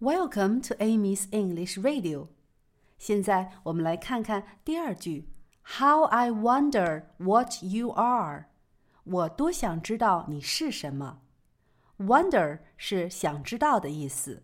Welcome to Amy's English Radio。现在我们来看看第二句：How I wonder what you are。我多想知道你是什么。Wonder 是想知道的意思。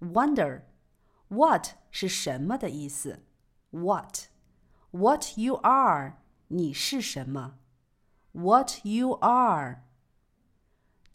Wonder。What 是什么的意思？What。What you are，你是什么？What you are。